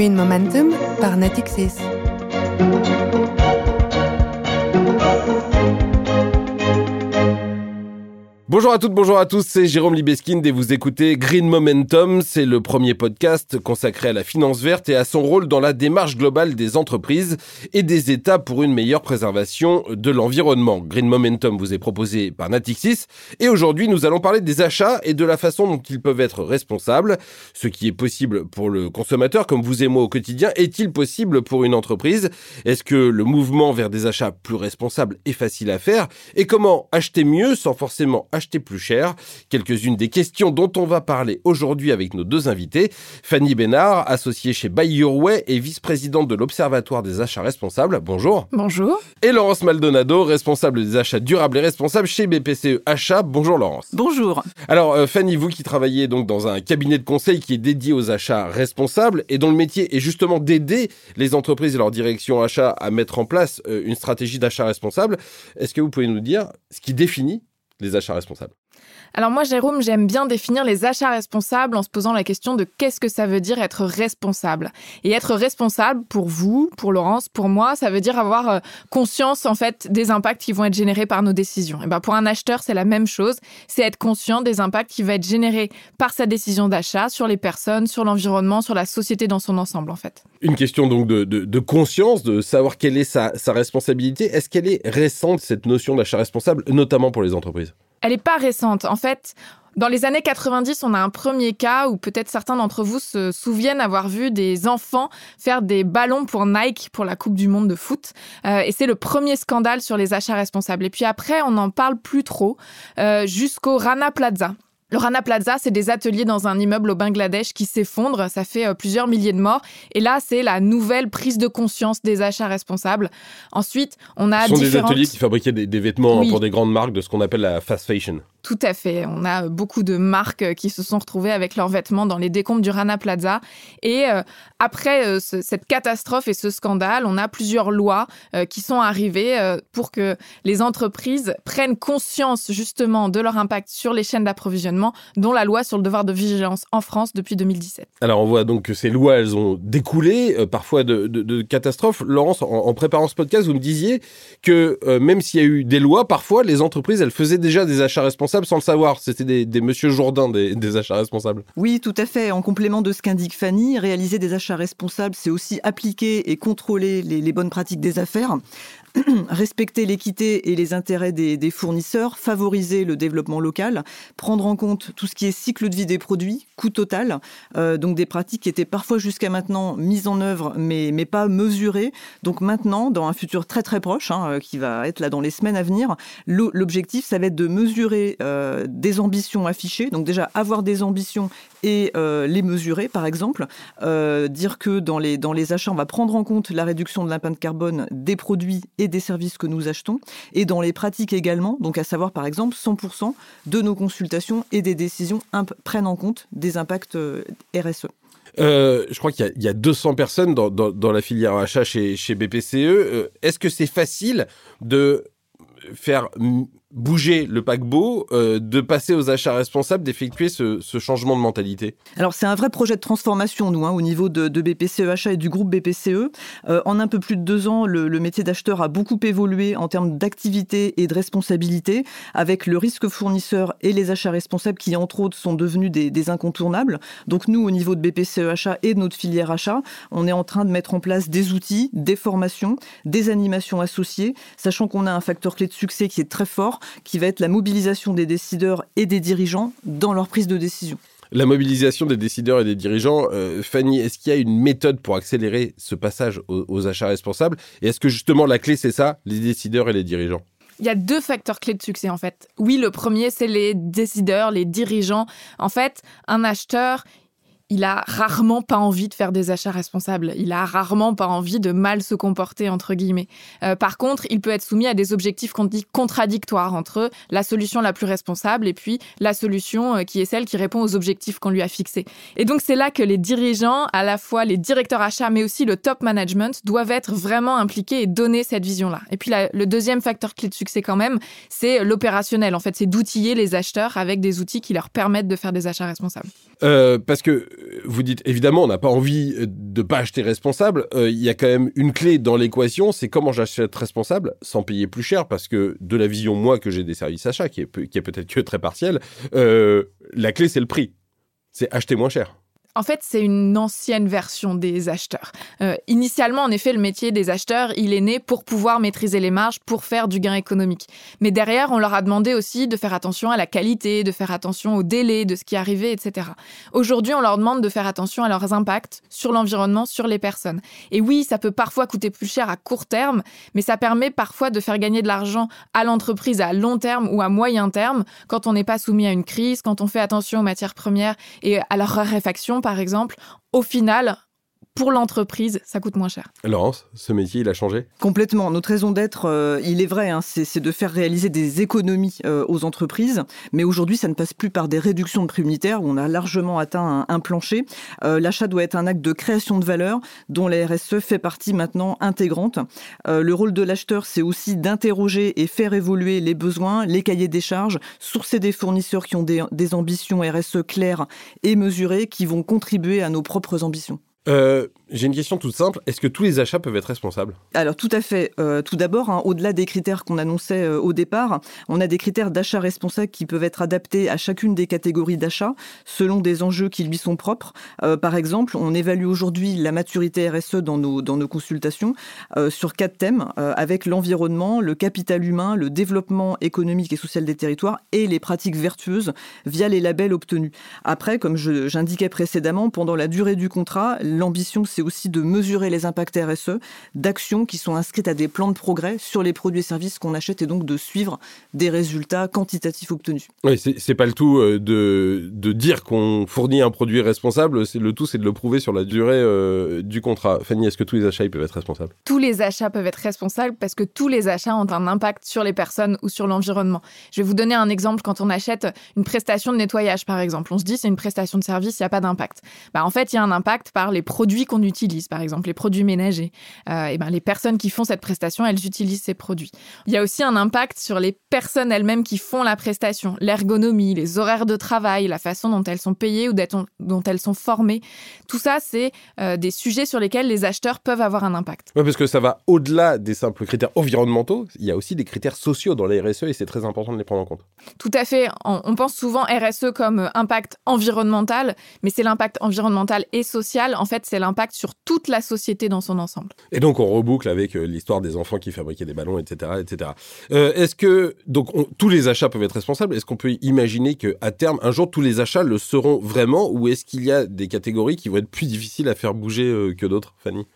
Green Momentum par Natixis. Bonjour à toutes, bonjour à tous, c'est Jérôme Libeskind et vous écoutez Green Momentum. C'est le premier podcast consacré à la finance verte et à son rôle dans la démarche globale des entreprises et des États pour une meilleure préservation de l'environnement. Green Momentum vous est proposé par Natixis et aujourd'hui nous allons parler des achats et de la façon dont ils peuvent être responsables. Ce qui est possible pour le consommateur comme vous et moi au quotidien est-il possible pour une entreprise? Est-ce que le mouvement vers des achats plus responsables est facile à faire? Et comment acheter mieux sans forcément acheter acheter plus cher Quelques-unes des questions dont on va parler aujourd'hui avec nos deux invités. Fanny Bénard, associée chez Buy Your Way et vice-présidente de l'Observatoire des achats responsables. Bonjour. Bonjour. Et Laurence Maldonado, responsable des achats durables et responsables chez BPCE Achats. Bonjour Laurence. Bonjour. Alors euh, Fanny, vous qui travaillez donc dans un cabinet de conseil qui est dédié aux achats responsables et dont le métier est justement d'aider les entreprises et leur direction achat à mettre en place euh, une stratégie d'achat responsable, est-ce que vous pouvez nous dire ce qui définit les achats responsables alors moi, Jérôme, j'aime bien définir les achats responsables en se posant la question de qu'est-ce que ça veut dire être responsable. Et être responsable, pour vous, pour Laurence, pour moi, ça veut dire avoir euh, conscience en fait des impacts qui vont être générés par nos décisions. Et ben pour un acheteur, c'est la même chose. C'est être conscient des impacts qui vont être générés par sa décision d'achat sur les personnes, sur l'environnement, sur la société dans son ensemble en fait. Une question donc de, conscience, de savoir quelle est sa, sa responsabilité. Est-ce qu'elle est récente cette notion d'achat responsable, notamment pour les entreprises? Elle n'est pas récente. En fait, dans les années 90, on a un premier cas où peut-être certains d'entre vous se souviennent avoir vu des enfants faire des ballons pour Nike pour la Coupe du Monde de foot. Euh, et c'est le premier scandale sur les achats responsables. Et puis après, on n'en parle plus trop euh, jusqu'au Rana Plaza. Le Rana Plaza, c'est des ateliers dans un immeuble au Bangladesh qui s'effondrent. Ça fait euh, plusieurs milliers de morts. Et là, c'est la nouvelle prise de conscience des achats responsables. Ensuite, on a Ce sont des ateliers qui fabriquaient des, vêtements pour des grandes marques de ce qu'on appelle la fast fashion. Tout à fait. On a beaucoup de marques qui se sont retrouvées avec leurs vêtements dans les décombres du Rana Plaza. Et euh, après euh, cette catastrophe et ce scandale, on a plusieurs lois euh, qui sont arrivées pour que les entreprises prennent conscience justement de leur impact sur les chaînes d'approvisionnement, dont la loi sur le devoir de vigilance en France depuis 2017. Alors on voit donc que ces lois, elles ont découlé parfois de, catastrophes. Laurence, en, préparant ce podcast, vous me disiez que même s'il y a eu des lois, parfois les entreprises, elles faisaient déjà des achats responsables sans le savoir. C'était des, Monsieur Jourdain des, achats responsables. Oui, tout à fait. En complément de ce qu'indique Fanny, réaliser des achats responsables, c'est aussi appliquer et contrôler les bonnes pratiques des affaires. respecter l'équité et les intérêts des, fournisseurs, favoriser le développement local, prendre en compte tout ce qui est cycle de vie des produits, coût total, euh, donc des pratiques qui étaient parfois jusqu'à maintenant mises en œuvre mais, pas mesurées. Donc maintenant, dans un futur très très proche, hein, euh, qui va être là dans les semaines à venir, l'objectif, ça va être de mesurer euh, des ambitions affichées. Donc déjà, avoir des ambitions et les mesurer, par exemple. dire que dans les, dans les achats, on va prendre en compte la réduction de l'impact carbone des produits et des services que nous achetons, et dans les pratiques également, donc à savoir par exemple 100% de nos consultations et des décisions prennent en compte des impacts euh, RSE. Euh, je crois qu'il y, a 200 personnes dans, la filière achat chez, BPCE. Euh, est-ce que c'est facile de faire bouger le paquebot, euh, de passer aux achats responsables, d'effectuer ce, changement de mentalité Alors c'est un vrai projet de transformation, nous, hein, au niveau de, BPCE Achat et du groupe BPCE. Euh, en un peu plus de deux ans, le, métier d'acheteur a beaucoup évolué en termes d'activité et de responsabilité, avec le risque fournisseur et les achats responsables qui, entre autres, sont devenus des, des incontournables. Donc nous, au niveau de BPCE et de notre filière achat, on est en train de mettre en place des outils, des formations, des animations associées, sachant qu'on a un facteur clé de succès qui est très fort, qui va être la mobilisation des décideurs et des dirigeants dans leur prise de décision. La mobilisation des décideurs et des dirigeants, euh, Fanny, est-ce qu'il y a une méthode pour accélérer ce passage aux, achats responsables? Et est-ce que justement la clé, c'est ça, les décideurs et les dirigeants? Il y a deux facteurs clés de succès en fait. Oui, le premier, c'est les décideurs, les dirigeants. En fait, un acheteur, il a rarement pas envie de faire des achats responsables. Il a rarement pas envie de mal se comporter entre guillemets. Euh, par contre, il peut être soumis à des objectifs qu'on dit contradictoires entre la solution la plus responsable et puis la solution euh, qui est celle qui répond aux objectifs qu'on lui a fixés. Et donc c'est là que les dirigeants, à la fois les directeurs achats mais aussi le top management doivent être vraiment impliqués et donner cette vision-là. Et puis le deuxième facteur clé de succès quand même, c'est l'opérationnel. En fait, c'est d'outiller les acheteurs avec des outils qui leur permettent de faire des achats responsables. Euh, parce que vous dites évidemment, on n'a pas envie de pas acheter responsable, euh, il y a quand même une clé dans l'équation, c'est comment j'achète responsable sans payer plus cher, parce que de la vision, moi, que j'ai des services achats, qui est, qui est peut-être que très partielle, euh, la clé, c'est le prix. C'est acheter moins cher. En fait, c'est une ancienne version des acheteurs. Euh, initialement, en effet, le métier des acheteurs, il est né pour pouvoir maîtriser les marges, pour faire du gain économique. Mais derrière, on leur a demandé aussi de faire attention à la qualité, de faire attention au délai de ce qui arrivait, etc. Aujourd'hui, on leur demande de faire attention à leurs impacts sur l'environnement, sur les personnes. Et oui, ça peut parfois coûter plus cher à court terme, mais ça permet parfois de faire gagner de l'argent à l'entreprise à long terme ou à moyen terme quand on n'est pas soumis à une crise, quand on fait attention aux matières premières et à leur raréfaction par exemple, au final, pour l'entreprise, ça coûte moins cher. Laurence, ce métier, il a changé? Complètement. Notre raison d'être, euh, il est vrai, hein, c'est de faire réaliser des économies euh, aux entreprises. Mais aujourd'hui, ça ne passe plus par des réductions de prix unitaires où on a largement atteint un, plancher. Euh, l'achat doit être un acte de création de valeur dont la RSE fait partie maintenant intégrante. le rôle de l'acheteur, c'est aussi d'interroger et faire évoluer les besoins, les cahiers des charges, sourcer des fournisseurs qui ont des, des ambitions RSE claires et mesurées qui vont contribuer à nos propres ambitions. Euh, j'ai une question toute simple. Est-ce que tous les achats peuvent être responsables? Alors tout à fait. Euh, tout d'abord, hein, au-delà des critères qu'on annonçait euh, au départ, on a des critères d'achat responsable qui peuvent être adaptés à chacune des catégories d'achat selon des enjeux qui lui sont propres. par exemple, on évalue aujourd'hui la maturité RSE dans nos, dans nos consultations sur quatre thèmes, avec l'environnement, le capital humain, le développement économique et social des territoires et les pratiques vertueuses via les labels obtenus. Après, comme j'indiquais précédemment, pendant la durée du contrat, l'ambition, c'est aussi de mesurer les impacts RSE d'actions qui sont inscrites à des plans de progrès sur les produits et services qu'on achète et donc de suivre des résultats quantitatifs obtenus. Oui, c'est pas le tout euh, de, de dire qu'on fournit un produit responsable, le tout c'est de le prouver sur la durée euh, du contrat. Fanny, est-ce que tous les achats ils peuvent être responsables? Tous les achats peuvent être responsables parce que tous les achats ont un impact sur les personnes ou sur l'environnement. Je vais vous donner un exemple quand on achète une prestation de nettoyage par exemple. On se dit c'est une prestation de service, il n'y a pas d'impact. Bah, en fait, il y a un impact par les les produits qu'on utilise, par exemple les produits ménagers, euh, et ben les personnes qui font cette prestation, elles utilisent ces produits. Il y a aussi un impact sur les personnes elles-mêmes qui font la prestation, l'ergonomie, les horaires de travail, la façon dont elles sont payées ou dont elles sont formées. Tout ça, c'est euh, des sujets sur lesquels les acheteurs peuvent avoir un impact. Oui, parce que ça va au-delà des simples critères environnementaux. Il y a aussi des critères sociaux dans la RSE et c'est très important de les prendre en compte. Tout à fait. On pense souvent RSE comme impact environnemental, mais c'est l'impact environnemental et social en fait, c'est l'impact sur toute la société dans son ensemble. Et donc, on reboucle avec euh, l'histoire des enfants qui fabriquaient des ballons, etc. etc. Euh, est-ce que, donc, tous les achats peuvent être responsables Est-ce qu'on peut imaginer qu'à terme, un jour, tous les achats le seront vraiment Ou est-ce qu'il y a des catégories qui vont être plus difficiles à faire bouger euh, que d'autres, Fanny?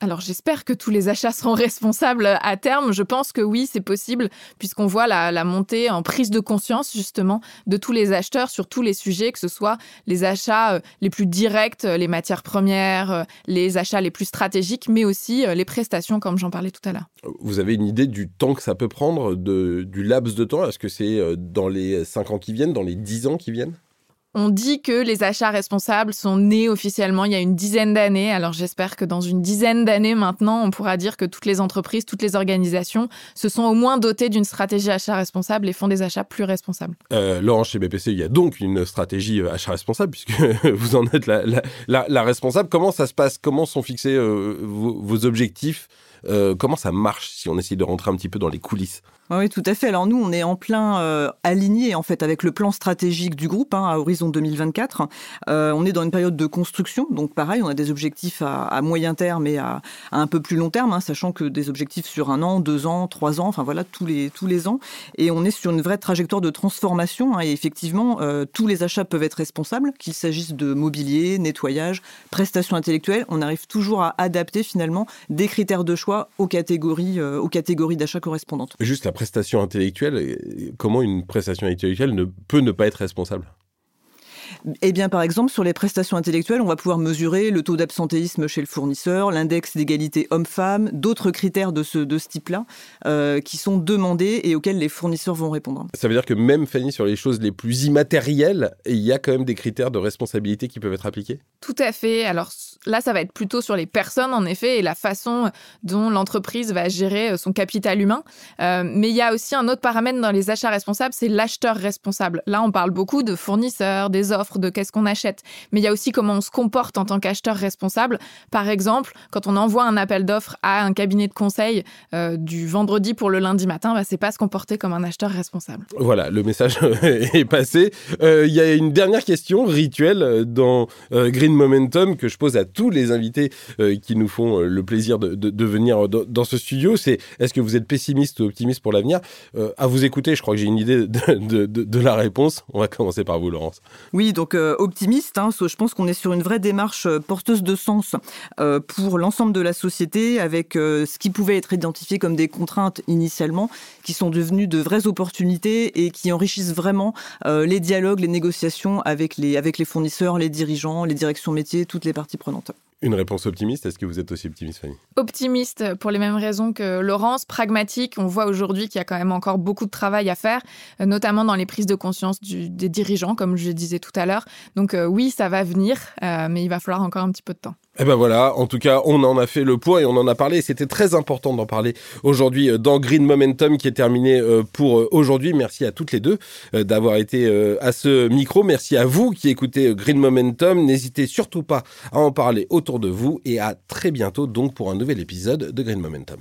Alors j'espère que tous les achats seront responsables à terme. Je pense que oui, c'est possible, puisqu'on voit la, montée en prise de conscience justement de tous les acheteurs sur tous les sujets, que ce soit les achats euh, les plus directs, euh, les matières premières, euh, les achats les plus stratégiques, mais aussi les prestations, comme j'en parlais tout à l'heure. Vous avez une idée du temps que ça peut prendre, du laps de temps? Est-ce que c'est dans les 5 ans qui viennent, dans les 10 ans qui viennent? On dit que les achats responsables sont nés officiellement il y a une dizaine d'années. Alors j'espère que dans une dizaine d'années maintenant, on pourra dire que toutes les entreprises, toutes les organisations se sont au moins dotées d'une stratégie achat responsable et font des achats plus responsables. Euh, Laurent, chez BPC, il y a donc une stratégie euh, achat responsable puisque vous en êtes la, responsable. Comment ça se passe? Comment sont fixés euh, vos, objectifs Comment ça marche si on essaye de rentrer un petit peu dans les coulisses? Oui, tout à fait. Alors nous, on est en plein euh, aligné en fait avec le plan stratégique du groupe hein, à horizon 2024. Euh, on est dans une période de construction, donc pareil, on a des objectifs à, moyen terme et à, un peu plus long terme, hein, sachant que des objectifs sur un an, deux ans, trois ans, enfin voilà, tous les tous les ans. Et on est sur une vraie trajectoire de transformation. Hein, et effectivement, euh, tous les achats peuvent être responsables, qu'il s'agisse de mobilier, nettoyage, prestations intellectuelles. On arrive toujours à adapter finalement des critères de choix aux catégories aux catégories d'achat correspondantes. Juste prestation intellectuelle, comment une prestation intellectuelle ne peut ne pas être responsable? Eh bien, par exemple, sur les prestations intellectuelles, on va pouvoir mesurer le taux d'absentéisme chez le fournisseur, l'index d'égalité homme-femme, d'autres critères de ce, de ce type-là euh, qui sont demandés et auxquels les fournisseurs vont répondre. Ça veut dire que même, Fanny, sur les choses les plus immatérielles, il y a quand même des critères de responsabilité qui peuvent être appliqués? Tout à fait. Alors là, ça va être plutôt sur les personnes, en effet, et la façon dont l'entreprise va gérer euh, son capital humain. Euh, mais il y a aussi un autre paramètre dans les achats responsables, c'est l'acheteur responsable. Là, on parle beaucoup de fournisseurs, des d'offres, de qu'est-ce qu'on achète. Mais il y a aussi comment on se comporte en tant qu'acheteur responsable. Par exemple, quand on envoie un appel d'offres à un cabinet de conseil euh, du vendredi pour le lundi matin, bah, c'est pas se comporter comme un acheteur responsable. Voilà, le message est passé. Euh, Il y a une dernière question rituelle dans euh, Green Momentum que je pose à tous les invités euh, qui nous font le plaisir de, de- de venir dans, dans ce studio. C'est est-ce que vous êtes pessimiste ou optimiste pour l'avenir? Euh, À vous écouter, je crois que j'ai une idée de, de- de- de la réponse. On va commencer par vous, Laurence. Oui, donc euh, optimiste. hein, je pense qu'on est sur une vraie démarche euh, porteuse de sens euh, pour l'ensemble de la société, avec ce qui pouvait être identifié comme des contraintes initialement, qui sont devenues de vraies opportunités et qui enrichissent vraiment les dialogues, les négociations avec les, avec les fournisseurs, les dirigeants, les directions métiers, toutes les parties prenantes. Une réponse optimiste. Est-ce que vous êtes aussi optimiste, Fanny? Optimiste pour les mêmes raisons que Laurence, pragmatique. On voit aujourd'hui qu'il y a quand même encore beaucoup de travail à faire, euh, notamment dans les prises de conscience des dirigeants, comme je disais tout à l'heure. Donc euh, oui, ça va venir, euh, mais il va falloir encore un petit peu de temps. Eh ben voilà, en tout cas, on en a fait le point et on en a parlé. C'était très important d'en parler aujourd'hui euh, dans Green Momentum qui est terminé euh, pour euh, aujourd'hui. Merci à toutes les deux d'avoir été à ce micro. Merci à vous qui écoutez Green Momentum. N'hésitez surtout pas à en parler autour de vous et à très bientôt donc pour un nouvel épisode de Green Momentum.